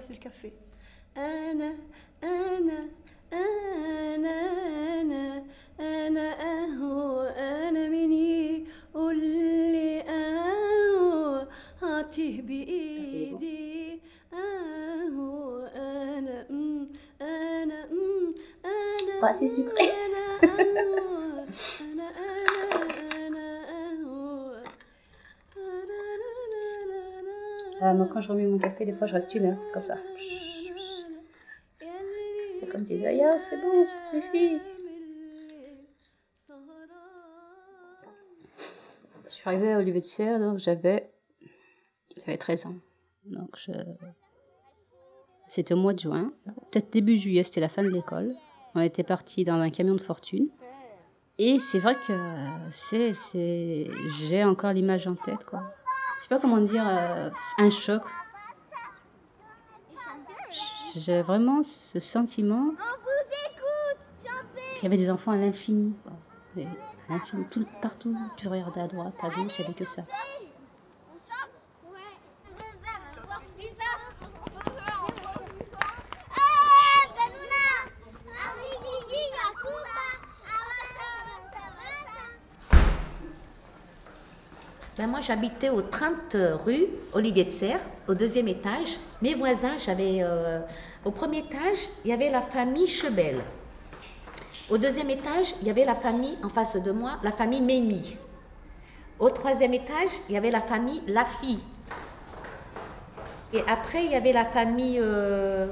كراسي الكافيه أنا أنا أنا أنا أنا أهو أنا مني. قولي لي أهو اعطيه بإيدي. أهو أنا أم أنا أم أنا أنا أهو. Ah, moi, quand je remets mon café, des fois, je reste une heure, comme ça. Comme des Aya, c'est bon, ça suffit. Je suis arrivée à Olivier de Serre, donc j'avais, j'avais 13 ans. Donc, c'était au mois de juin, peut-être début juillet, c'était la fin de l'école. On était parti dans un camion de fortune. Et c'est vrai que c'est, c'est, j'ai encore l'image en tête, quoi. Je sais pas comment dire, euh, un choc. J'ai vraiment ce sentiment qu'il y avait des enfants à l'infini. tout, partout, tu regardais à droite, à gauche, il n'y avait que ça. J'habitais au 30 rue Olivier de Serre, au deuxième étage. Mes voisins, j'avais. euh, au premier étage, il y avait la famille Chebel. Au deuxième étage, il y avait la famille, en face de moi, la famille Mémy. Au troisième étage, il y avait la famille Lafille. Et après, il y avait la famille euh.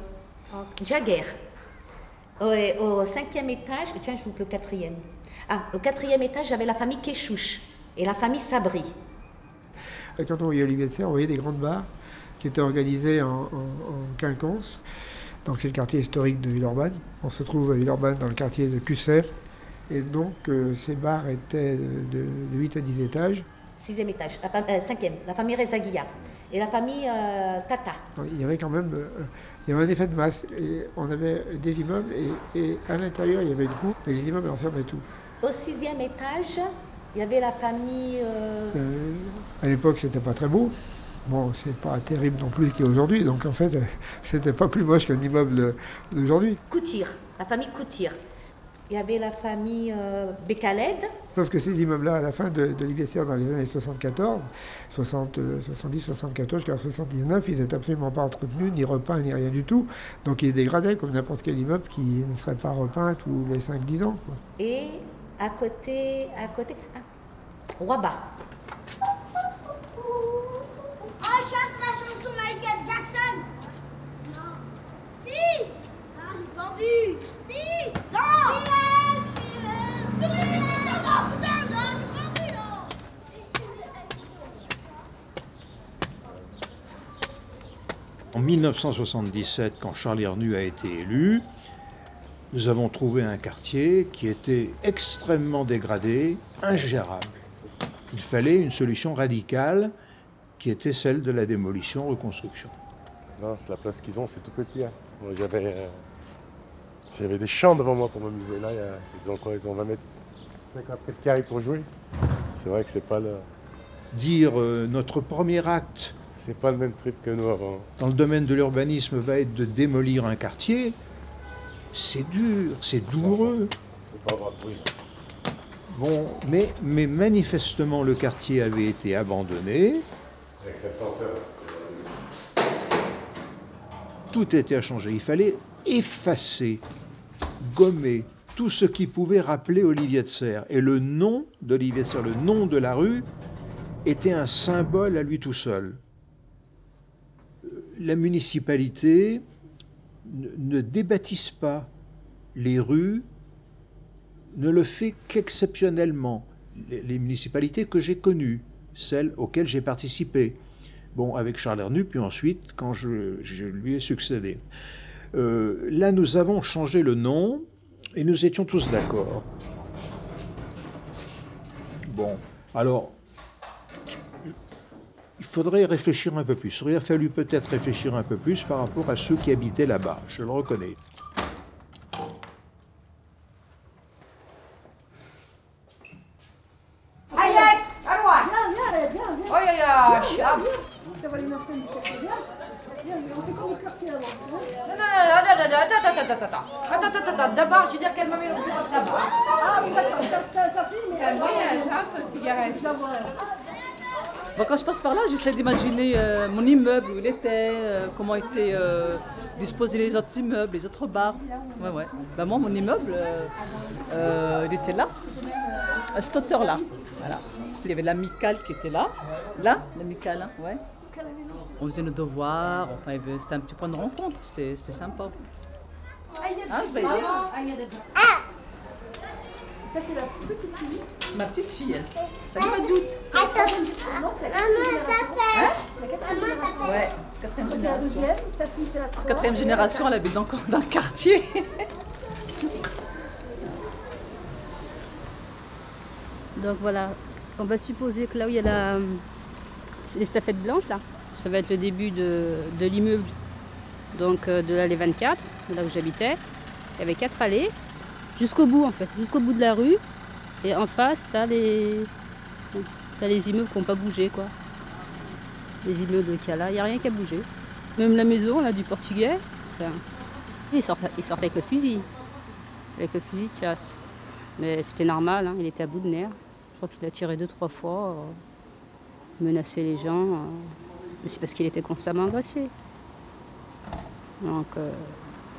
Au, et au cinquième étage, tiens, je loupe le quatrième. Ah, au quatrième étage, j'avais la famille Kéchouche et la famille Sabri. Et Quand on voyait Olivier de Serre, on voyait des grandes barres qui étaient organisées en, en- en quinconce. Donc c'est le quartier historique de Villeurbanne. On se trouve à Villeurbanne dans le quartier de Cusset. Et donc euh, ces bars étaient de, de 8 à 10 étages. Sixième étage, la euh, cinquième, la famille Rezaguia et la famille euh, Tata. Il y avait quand même il y avait un effet de masse. Et on avait des immeubles et, et à l'intérieur il y avait une cour, mais les immeubles enfermaient tout. Au sixième étage, il y avait la famille. euh, Euh, à l'époque, c'était pas très beau. Bon, c'est pas terrible non plus qu'il y a aujourd'hui. Donc en fait, c'était pas plus moche qu'un immeuble d'aujourd'hui. Coutir, la famille Coutir. Il y avait la famille euh, Bécaled. Sauf que ces immeubles-là, à la fin de, de Serre, dans les années 74, 60, euh, 70, 74 jusqu'à 79, ils n'étaient absolument pas entretenus, ni repeints, ni rien du tout. Donc ils se dégradaient comme n'importe quel immeuble qui ne serait pas repeint tous les 5-10 ans. quoi. Et à côté, à côté, ah. Oh, chante la chanson Michael Jackson. Non. Si. Ah, Si. Non. En 1977, quand Charles Hernu a été élu, nous avons trouvé un quartier qui était extrêmement dégradé, ingérable. Il fallait une solution radicale qui était celle de la démolition-reconstruction. Non, c'est la place qu'ils ont, c'est tout petit. hein. Moi, j'avais, euh, j'avais des champs devant moi pour m'amuser. Là, ils ont quoi Ils ont 20 mètres, 50 mètres carrés pour jouer. C'est vrai que c'est pas le, Dire euh, notre premier acte c'est pas le même trip que nous avant. dans le domaine de l'urbanisme va être de démolir un quartier, c'est dur, c'est douloureux. Bon, mais, mais manifestement le quartier avait été abandonné, tout était à changer. Il fallait effacer, gommer tout ce qui pouvait rappeler Olivier de Serres. Et le nom d'Olivier de Serres, le nom de la rue, était un symbole à lui tout seul. La municipalité ne, débâtisse pas les rues, ne le fait qu'exceptionnellement. Les, municipalités que j'ai connues, celles auxquelles j'ai participé, bon, avec Charles Hernu, puis ensuite quand je, lui ai succédé. Euh, là, nous avons changé le nom et nous étions tous d'accord. Bon, alors, faudrait réfléchir un peu plus. Il aurait fallu peut-être réfléchir un peu plus par rapport à ceux qui habitaient là-bas, je le reconnais. J'essaie d'imaginer euh, mon immeuble, où il était, euh, comment étaient euh, disposés les autres immeubles, les autres bars. Ouais, ouais. Ben, moi, mon immeuble, il était là, à cette hauteur-là. Voilà. Il y avait l'amicale qui était là. Là, l'amicale, hein, ouais. On faisait nos devoirs, enfin, c'était un petit point de rencontre, c'était sympa. Bien Ça, c'est la petite fille. C'est ma petite fille, elle. T'as pas de doute Non, c'est la quatrième génération. C'est la quatrième génération. Ouais, quatrième C'est la génération. deuxième, sa fille, c'est la troisième. Quatrième génération, elle habite encore dans le quartier. Donc voilà, on va supposer que là où il y a la, les stafettes blanches, là, ça va être le début de, de l'immeuble, donc euh, de l'allée 24, là où j'habitais. Il y avait quatre allées, jusqu'au bout en fait, jusqu'au bout de la rue. Et en face, t'as les, t'as les immeubles qui n'ont pas bougé, quoi. Les immeubles qu'il y il n'y a rien qui a bougé. Même la maison, là, du portugais, enfin, il sortait avec le fusil, avec le fusil de chasse. Mais c'était normal, hein, il était à bout de nerfs. Je crois qu'il a tiré deux, trois fois, euh, menacé les gens. euh, mais c'est parce qu'il était constamment agressé. Donc, euh,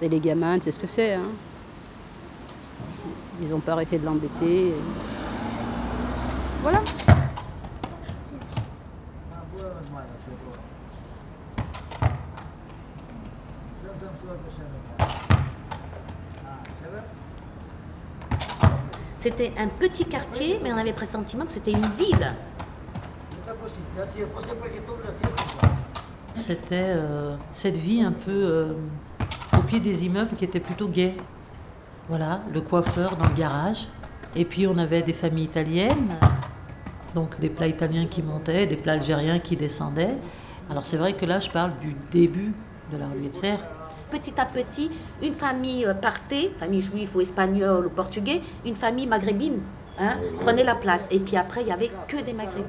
les gamins, sais ce que c'est. Hein. Ils n'ont pas arrêté de l'embêter. et- Voilà. C'était un petit quartier, mais on avait le pressentiment que c'était une ville. C'était euh, cette vie un peu euh, au pied des immeubles qui était plutôt gaie. Voilà, le coiffeur dans le garage. Et puis on avait des familles italiennes, donc des plats italiens qui montaient, des plats algériens qui descendaient. Alors c'est vrai que là je parle du début de la rue de serre. Petit à petit, une famille euh, partait, famille juive ou espagnole ou portugais, une famille maghrébine hein, prenait la place. Et puis après, il n'y avait que des maghrébins.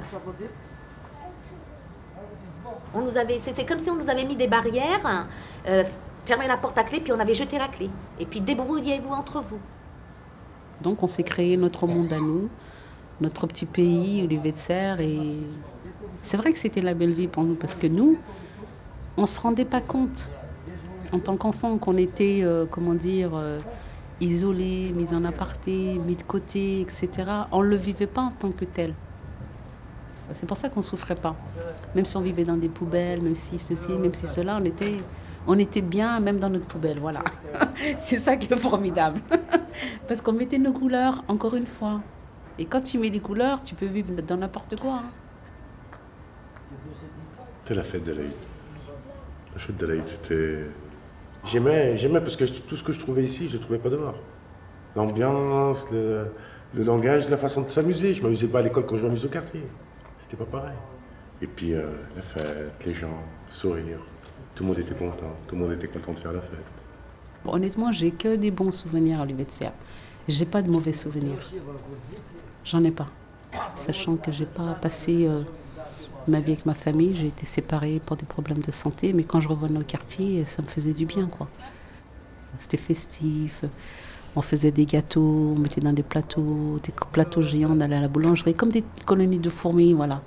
On nous avait, c'était comme si on nous avait mis des barrières, euh, fermé la porte à clé, puis on avait jeté la clé. Et puis débrouillez-vous entre vous. Donc on s'est créé notre monde à nous, notre petit pays, Olivier de Serre. Et c'est vrai que c'était la belle vie pour nous parce que nous, on ne se rendait pas compte en tant qu'enfant qu'on était, euh, comment dire, euh, isolés, mis en aparté, mis de côté, etc. On ne le vivait pas en tant que tel. C'est pour ça qu'on ne souffrait pas. Même si on vivait dans des poubelles, même si ceci, même si cela, on était, on était bien même dans notre poubelle. Voilà. C'est ça qui est formidable. Parce qu'on mettait nos couleurs, encore une fois. Et quand tu mets les couleurs, tu peux vivre dans n'importe quoi. hein. C'était la fête de l'Aïd. La fête de l'Aïd, c'était. J'aimais, j'aimais parce que tout ce que je trouvais ici, je ne le trouvais pas dehors. L'ambiance, le, langage, la façon de s'amuser. Je ne m'amusais pas à l'école comme je m'amuse au quartier. C'était pas pareil. Et puis euh, la fête, les gens, sourire. Tout le monde était content. Tout le monde était content de faire la fête. Honnêtement, j'ai que des bons souvenirs à l'UVTCA. J'ai pas de mauvais souvenirs. J'en ai pas. Sachant que j'ai pas passé euh, ma vie avec ma famille, j'ai été séparée pour des problèmes de santé, mais quand je revenais au quartier, ça me faisait du bien, quoi. C'était festif. On faisait des gâteaux, on mettait dans des plateaux, des plateaux géants, on allait à la boulangerie, comme des colonies de fourmis, voilà.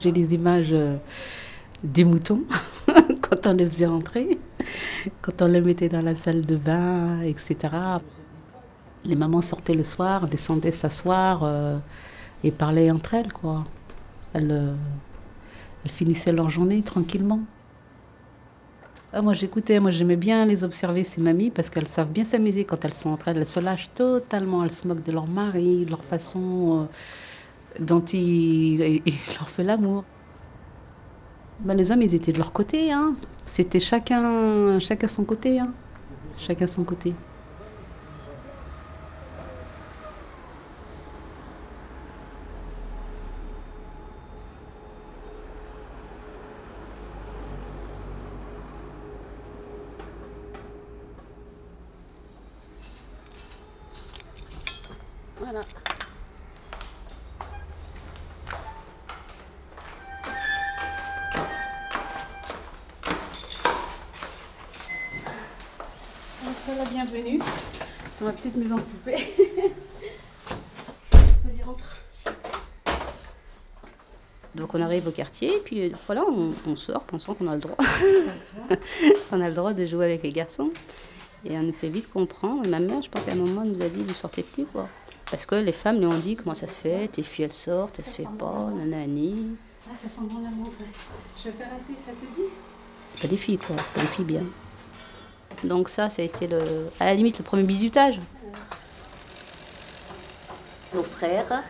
J'ai des images euh, des moutons quand on les faisait rentrer, quand on les mettait dans la salle de bain, etc. Les mamans sortaient le soir, descendaient s'asseoir euh, et parlaient entre elles, quoi. Elles, euh, elles finissaient leur journée tranquillement. Ah, moi j'écoutais, moi j'aimais bien les observer, ces mamies, parce qu'elles savent bien s'amuser quand elles sont entre elles. Elles se lâchent totalement, elles se moquent de leur mari, de leur façon euh, dont il, leur fait l'amour. Ben, les hommes, ils étaient de leur côté. Hein. C'était chacun, chacun son côté. Hein. Chacun son côté. Quartier, puis euh, voilà, on, on sort pensant qu'on a le droit. on a le droit de jouer avec les garçons. Et on nous fait vite comprendre. Et ma mère, je pense qu'à un moment, nous a dit, vous sortez plus, quoi. Parce que les femmes lui ont dit, comment ça se fait, tes filles, elles sortent, elles se fait pas, nanani. Ah, ça sent bon l'amour. ouais. Je vais faire un thé, ça te dit? Pas des filles, quoi, pas des filles bien. Donc ça, ça a été, le, à la limite, le premier bisutage. Nos frères,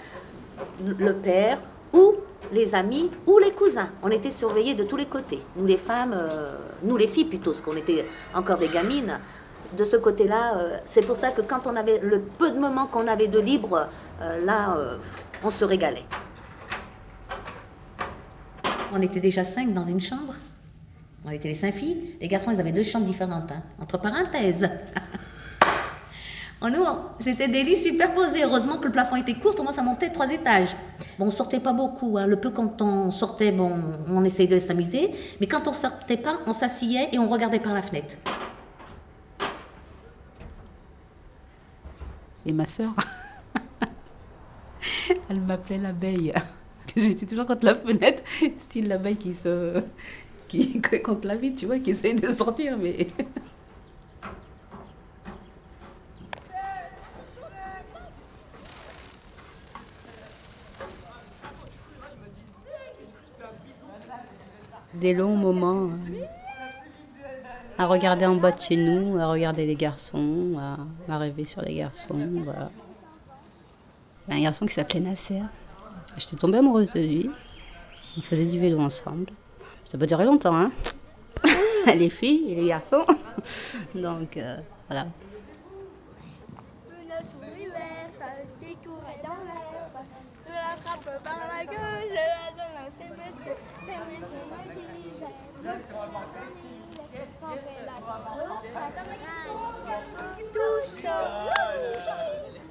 le père, ou les amis, ou les cousins. On était surveillés de tous les côtés. Nous les femmes, euh, nous les filles plutôt, parce qu'on était encore des gamines. De ce côté-là, euh, c'est pour ça que quand on avait le peu de moments qu'on avait de libre, euh, là, on se régalait. On était déjà cinq dans une chambre. On était les cinq filles. Les garçons, ils avaient deux chambres différentes, hein, entre parenthèses. C'était des lits superposés. Heureusement que le plafond était court, moins ça montait trois étages. Bon, on sortait pas beaucoup. hein. Le peu quand on sortait, bon, on essayait de s'amuser. Mais quand on sortait pas, on s'asseyait et on regardait par la fenêtre. Et ma sœur, elle m'appelait l'abeille. J'étais toujours contre la fenêtre, style l'abeille qui se. qui contre la vie, tu vois, qui essaye de sortir, mais. Des longs moments euh, à regarder en bas de chez nous, à regarder les garçons, à, rêver sur les garçons. Un garçon qui s'appelait Nasser. J'étais tombée amoureuse de lui. On faisait du vélo ensemble. Ça n'a pas duré longtemps, hein Les filles et les garçons. Donc, euh, voilà.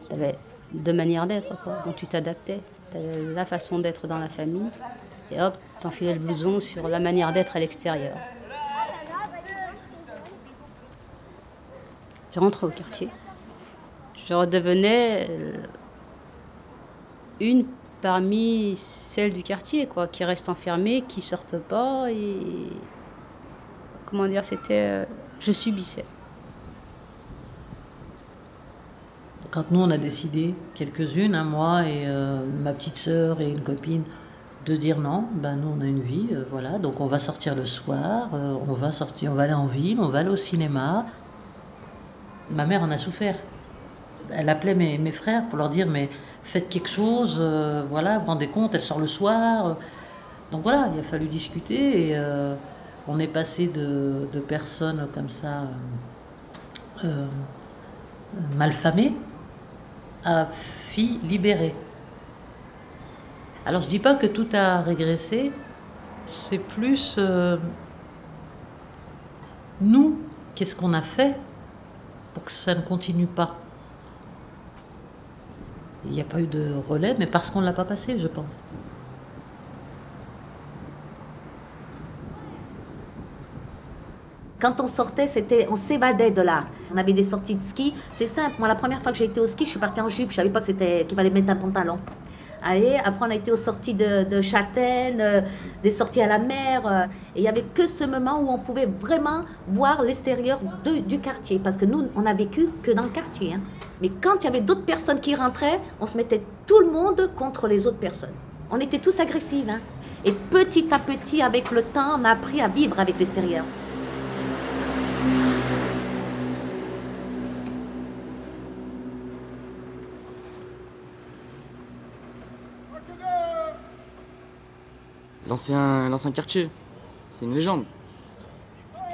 Il y avait deux manières d'être, quoi. Donc tu t'adaptais. Tu avais la façon d'être dans la famille. Et hop, t'enfilais le blouson sur la manière d'être à l'extérieur. Je rentrais au quartier. Je redevenais euh, une parmi celles du quartier, quoi, qui restent enfermées, qui sortent pas et comment dire, c'était, euh, je subissais. Quand nous, on a décidé, quelques-unes, hein, moi et euh, ma petite sœur et une copine, de dire non, ben nous, on a une vie, euh, voilà, donc on va sortir le soir, on va sortir, on va aller en ville, on va aller au cinéma. Ma mère en a souffert. Elle appelait mes, frères pour leur dire, mais faites quelque chose, euh, voilà, rendez compte, elle sort le soir. Donc voilà, il a fallu discuter et euh, on est passé de, personnes comme ça, euh, malfamées, à filles libérées. Alors je dis pas que tout a régressé, c'est plus nous, qu'est-ce qu'on a fait pour que ça ne continue pas? Il n'y a pas eu de relais, mais parce qu'on ne l'a pas passé, je pense. Quand on sortait, c'était, on s'évadait de là. On avait des sorties de ski. C'est simple. Moi, la première fois que j'ai été au ski, je suis partie en jupe. Je savais pas que c'était qu'il fallait mettre un pantalon. Après on a été aux sorties de, de euh, des sorties à la mer. euh, et il n'y avait que ce moment où on pouvait vraiment voir l'extérieur du quartier. Parce que nous, on n'a vécu que dans le quartier. hein. Mais quand il y avait d'autres personnes qui rentraient, on se mettait tout le monde contre les autres personnes. On était tous agressifs. hein. Et petit à petit, avec le temps, on a appris à vivre avec l'extérieur. L'ancien, l'ancien quartier, c'est une légende.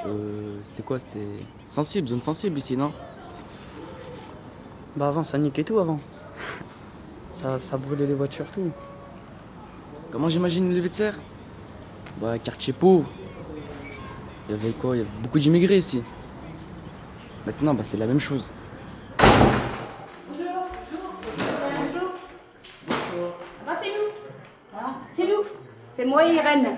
Euh, c'était quoi C'était sensible, zone sensible ici, non? Bah avant ça niquait tout avant. Ça, ça brûlait les voitures, tout. Comment j'imagine une levée de serre? Bah, quartier pauvre. Il y avait quoi? Il y avait beaucoup d'immigrés ici. Maintenant, bah, c'est la même chose. c'est nous. C'est nous. C'est moi et Irène.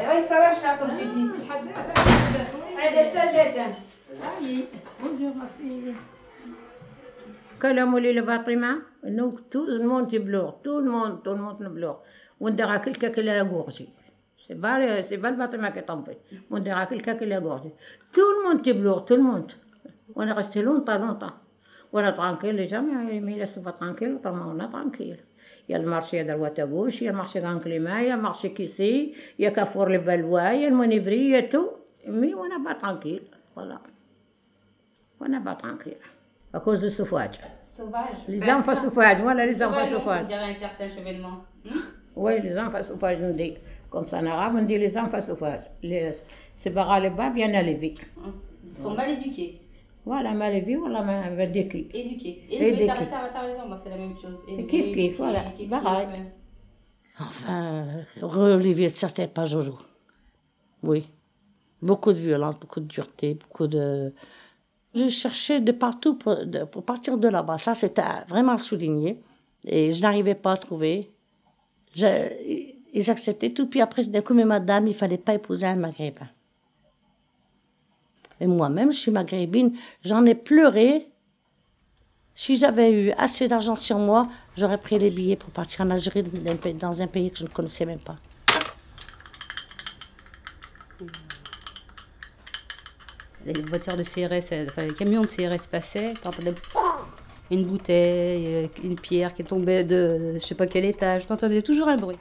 Et oui, ça va, chat, comme tu dis. Allez, descends, j'aide. كلامه لي لفاطمة انه tout le monde تبلوغ tout le monde tout le monde نبلوغ ونديرها كلكا كلا غورجي سي با سي با الفاطمة كي طومبي ونديرها كلكا كلا غورجي tout le monde تبلوغ tout le monde وانا resté longtemps longtemps وانا tranquille les gens mais laisse pas tranquille autrement on est tranquille Il y a le marché à droite à gauche, il y a le marché Clément, il y a le marché Kissy, il y a Carrefour les Balois, il y a le Monivry, il y a tout. Mais on n'est pas tranquille. Voilà. On n'est pas tranquille. À cause du sauvage. Sauvage. Les enfants sauvages, voilà les enfants Sauvage, on dirait un certain chevènement. Oui, les enfants sauvages, on dit. Comme ça en arabe, on dit les enfants sauvages. Les, c'est bara les bas bien élevés. Ils sont mal éduqués. Voilà, mal élevés, voilà, mal éduqués. Éduqués. Éduqués. Élevés, t'as raison, moi c'est la même chose. Kiff, kiff, voilà, kiff, kiff, pareil. Enfin, Olivier, ça, c'était pas Jojo. Oui. Beaucoup de violence, beaucoup de dureté, beaucoup de. J'ai cherché de partout pour, de- pour partir de là-bas. Ça, c'était vraiment souligné. Et je n'arrivais pas à trouver. Je- ils acceptaient tout. Puis après, d'un coup, mais madame, il fallait pas épouser un maghrébin. Et moi-même, je suis maghrébine. J'en ai pleuré. Si j'avais eu assez d'argent sur moi, j'aurais pris les billets pour partir en Algérie, dans un pays- que je ne connaissais même pas. Les voitures de CRS, euh, les camions de CRS passaient, t'entendais une bouteille, euh, une pierre qui tombait de je sais pas quel étage, t'entendais toujours un bruit.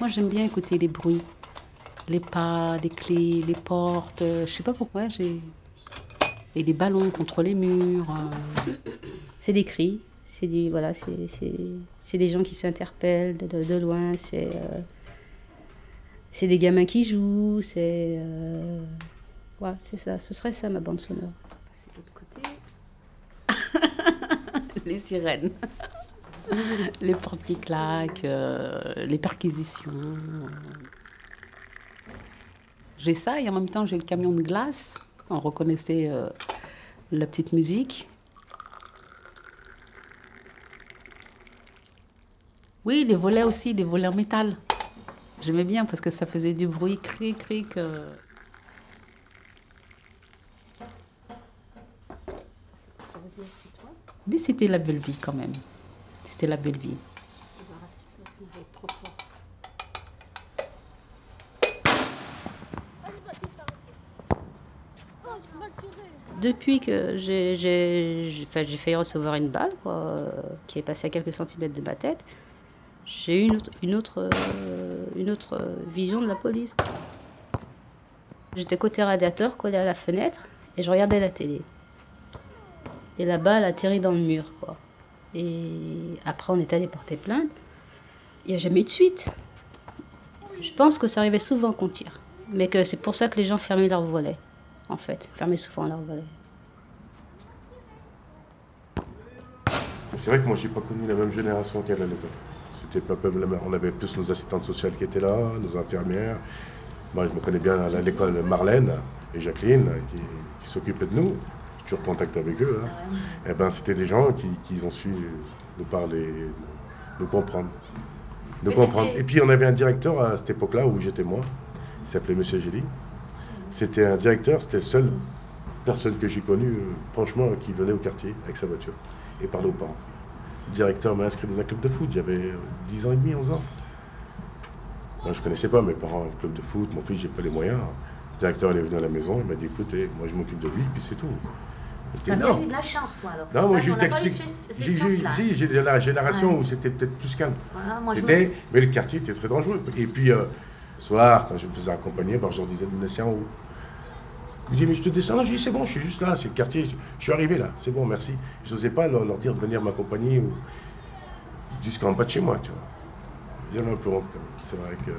Moi, j'aime bien écouter les bruits. Les pas, les clés, les portes. euh, je sais pas pourquoi, j'ai. Et les ballons contre les murs. euh. C'est des cris, c'est du voilà, c'est des gens qui s'interpellent de, de- de loin, c'est euh, c'est des gamins qui jouent, c'est euh, voilà, c'est ça, ce serait ça ma bande sonore. les sirènes. les portes qui claquent, euh, les perquisitions. J'ai ça et en même temps j'ai le camion de glace. On reconnaissait euh, la petite musique. Oui, les volets aussi, les volets en métal. J'aimais bien parce que ça faisait du bruit, cric, cric. euh. Mais c'était la belle vie quand même. C'était la belle vie. Depuis que j'ai failli recevoir une balle quoi, euh, qui est passée à quelques centimètres de ma tête, j'ai eu une autre, une autre, euh, une autre euh, vision de la police. J'étais côté radiateur, collé à la fenêtre, et je regardais la télé. Et la balle atterrit dans le mur, quoi. Et après, on est allé porter plainte. Il n'y a jamais eu de suite. Je pense que ça arrivait souvent qu'on tire. Mais que c'est pour ça que les gens fermaient leurs volets, en fait. Fermaient souvent leurs volets. C'est vrai que moi, j'ai pas connu la même génération qu'elle à l'époque. C'était pas On avait plus nos assistantes sociales qui étaient là, nos infirmières. Moi, je me connais bien à l'école Marlène et Jacqueline qui, qui s'occupaient de nous. J'ai toujours contact avec eux. hein. Eh ben, c'était des gens qui, qui ont su nous parler, nous comprendre. Nous Mais comprendre. Et puis, on avait un directeur à cette époque-là où j'étais moi. Il s'appelait Monsieur Gély. C'était un directeur, c'était la seule personne que j'ai connue, euh, franchement, qui venait au quartier avec sa voiture et parlait aux parents. Le directeur m'a inscrit dans un club de foot, j'avais euh, 10 ans et demi, 11 ans. Moi, je ne connaissais pas mes parents, un club de foot, mon fils, j'ai pas les moyens. Le directeur est venu à la maison, il m'a dit écoutez, moi je m'occupe de lui, puis c'est tout. T'as bien eu de la chance, toi, alors. Non, moi j'ai eu j'ai- la génération Ouais. où c'était peut-être plus calme. Voilà, moi, me Mais le quartier était très dangereux. Et puis, euh, le soir, quand je me faisais accompagner, ben, je leur disais de me laisser en haut. Ils me disaient, mais je te descends. Non, je dis, c'est bon, je suis juste là, c'est le quartier, je, suis arrivé là, c'est bon, merci. Je n'osais pas leur, leur dire de venir m'accompagner ou jusqu'en bas de chez moi, tu vois. J'avais un peu honte quand même. C'est vrai que.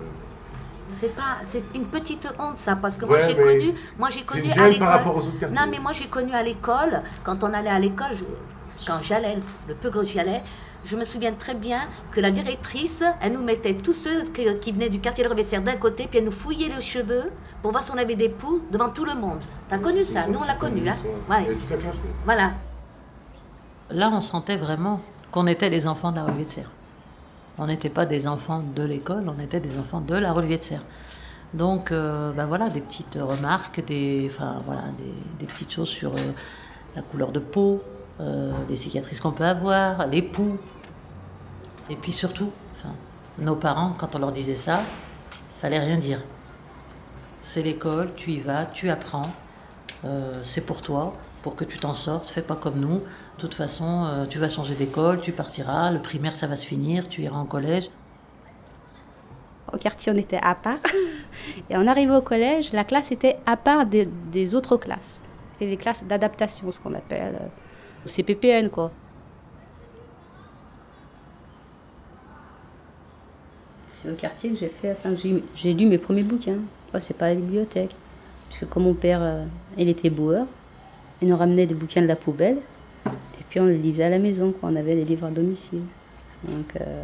C'est pas, c'est une petite honte ça, parce que moi j'ai connu, moi j'ai connu à l'école. par rapport aux autres quartiers. Non mais moi j'ai connu à l'école, quand on allait à l'école, je- quand j'allais, le peu que j'y allais, je me souviens très bien que la directrice, elle nous mettait tous ceux que- qui venaient du quartier de Rebessière d'un côté, puis elle nous fouillait les cheveux pour voir si on avait des poux devant tout le monde. T'as connu ça? Nous on l'a connu, hein Ouais. Et toute la classe, oui. Voilà. Là, on sentait vraiment qu'on était des enfants de la de serre. On n'était pas des enfants de l'école, on était des enfants de la relevée de serre. Donc, euh, ben voilà, des petites remarques, des, enfin, voilà, des, des petites choses sur euh, la couleur de peau, euh, les cicatrices qu'on peut avoir, les poux. Et puis surtout, nos parents, quand on leur disait ça, fallait rien dire. C'est l'école, tu y vas, tu apprends, euh, c'est pour toi, pour que tu t'en sortes, fais pas comme nous. De toute façon, euh, tu vas changer d'école, tu partiras, le primaire ça va se finir, tu iras en collège. Au quartier, on était à part. Et on arrivait au collège, la classe était à part des, des autres classes. C'était des classes d'adaptation, ce qu'on appelle. Euh, CPPN, quoi. C'est au quartier que j'ai fait, enfin, j'ai lu mes premiers bouquins. C'est pas la bibliothèque. Parce que comme mon père, euh, il était boueur, il nous ramenait des bouquins de la poubelle. Et puis on les lisait à la maison, quoi. On avait les livres à domicile. Donc, euh,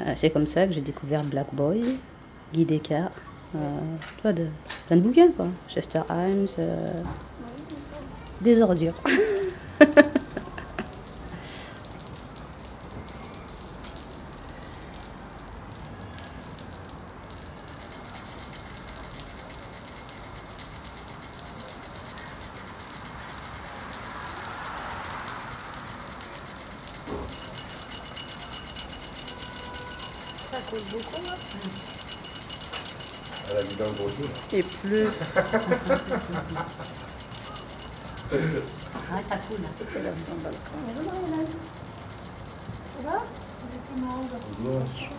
euh, c'est comme ça que j'ai découvert Black Boy, Guy Descartes, vois, de, plein de bouquins, quoi. Chester Himes, des ordures. Ça coule beaucoup, là. Elle a mis dans le gros trou. Et pleut. Ah, ça coule. Ça va.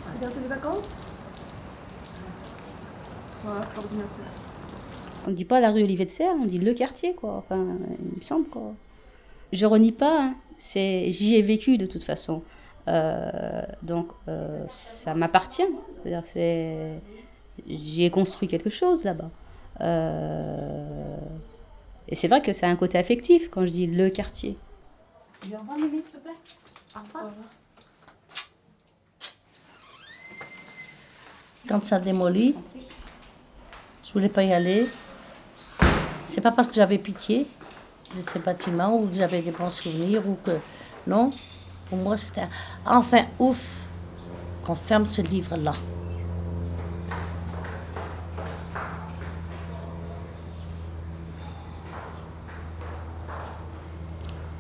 C'est bientôt les vacances. On ne dit pas la rue Olivier de Serre, on dit le quartier, quoi. Enfin, il me semble, quoi. Je renie pas, hein. c'est j'y ai vécu de toute façon. Euh, donc, euh, ça m'appartient. C'est-à-dire, que j'y ai construit quelque chose là-bas. Euh, et c'est vrai que c'est un côté affectif quand je dis le quartier. Au revoir, Mimi, s'il te plaît? Au revoir. Quand ça a démoli, je voulais pas y aller. C'est pas parce que j'avais pitié de ces bâtiments ou que j'avais des bons souvenirs ou que. Non. Pour moi, c'était enfin ouf qu'on ferme ce livre-là.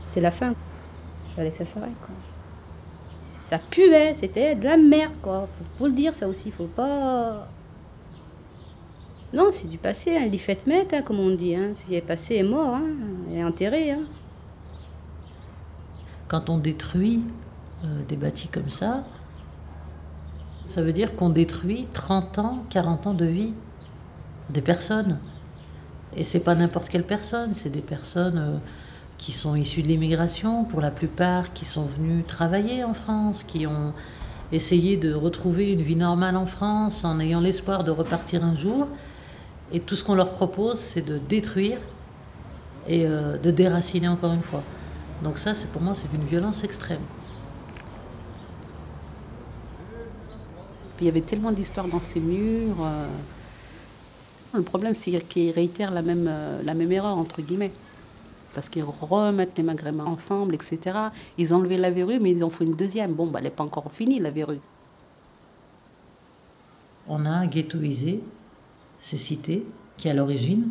C'était la fin. Il fallait que ça s'arrête, quoi. Ça puait, c'était de la merde, quoi. Faut, le dire, ça aussi, faut pas. Non, c'est du passé, hein. fait mettre, hein, comme on dit. Hein. Ce qui est passé est mort, hein. est enterré. Hein. Quand on détruit euh, des bâtis comme ça, ça veut dire qu'on détruit 30 ans, 40 ans de vie des personnes. Et c'est pas n'importe quelle personne, c'est des personnes euh, qui sont issues de l'immigration, pour la plupart, qui sont venues travailler en France, qui ont essayé de retrouver une vie normale en France en ayant l'espoir de repartir un jour. Et tout ce qu'on leur propose, c'est de détruire et euh, de déraciner encore une fois. Donc ça, c'est pour moi, c'est d'une violence extrême. Il y avait tellement d'histoires dans ces murs. euh. Le problème, c'est qu'ils réitèrent la même, euh, la même erreur, entre guillemets. Parce qu'ils remettent les maghrébins ensemble, etc. Ils ont enlevé la verrue, mais ils en font une deuxième. Bon, bah, elle n'est pas encore finie, la verrue. On a ghettoisé ces cités qui, à l'origine,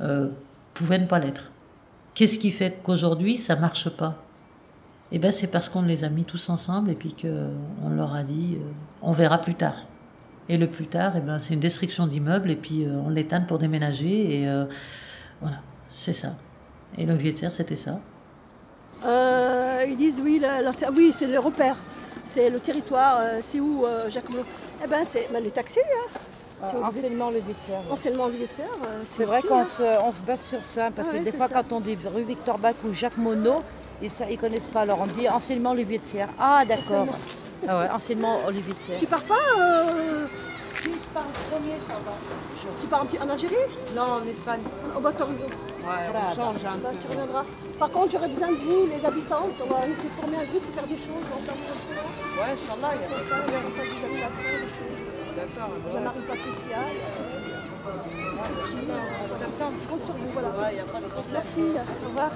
euh, pouvaient ne pas l'être. Qu'est-ce qui fait qu'aujourd'hui, ça marche pas? Eh bien, c'est parce qu'on les a mis tous ensemble et puis qu'on leur a dit euh, on verra plus tard. Et le plus tard, eh ben, c'est une destruction d'immeubles et puis euh, on l'éteint pour déménager et euh, voilà, c'est ça. Et l'Olivier de Serre, c'était ça. Euh, ils disent oui, la- la- oui c'est le repère. C'est le territoire, euh, c'est où euh, Jacques Melot Eh ben, c'est ben, les taxis. Hein. C'est au Enseignement le. Enseignement euh, C'est vrai ici, qu'on hein. se, on se base sur ça, parce Ah que ouais, des fois, ça. quand on dit rue Victor Bach ou Jacques Monod, ils ne connaissent pas. Alors on dit enseignement Olivier de Serre. Ah, d'accord. Ah ouais, enseignement Olivier de Serre. Tu pars pas euh, Si je pars premier, ça va. Tu pars en, en Algérie? Non, en Espagne. Au bas Ouais, on change un Bah, peu. tu reviendras. Par contre, j'aurais besoin de vous, les habitants. On va essayer de former un groupe pour faire des choses ensemble. Ouais, Inch'Allah, il y a pas de problème. D'accord. Jean-Marie Patricia. Septembre. Je compte sur vous, voilà. Ouais, il n'y a pas de problème. Merci, au revoir.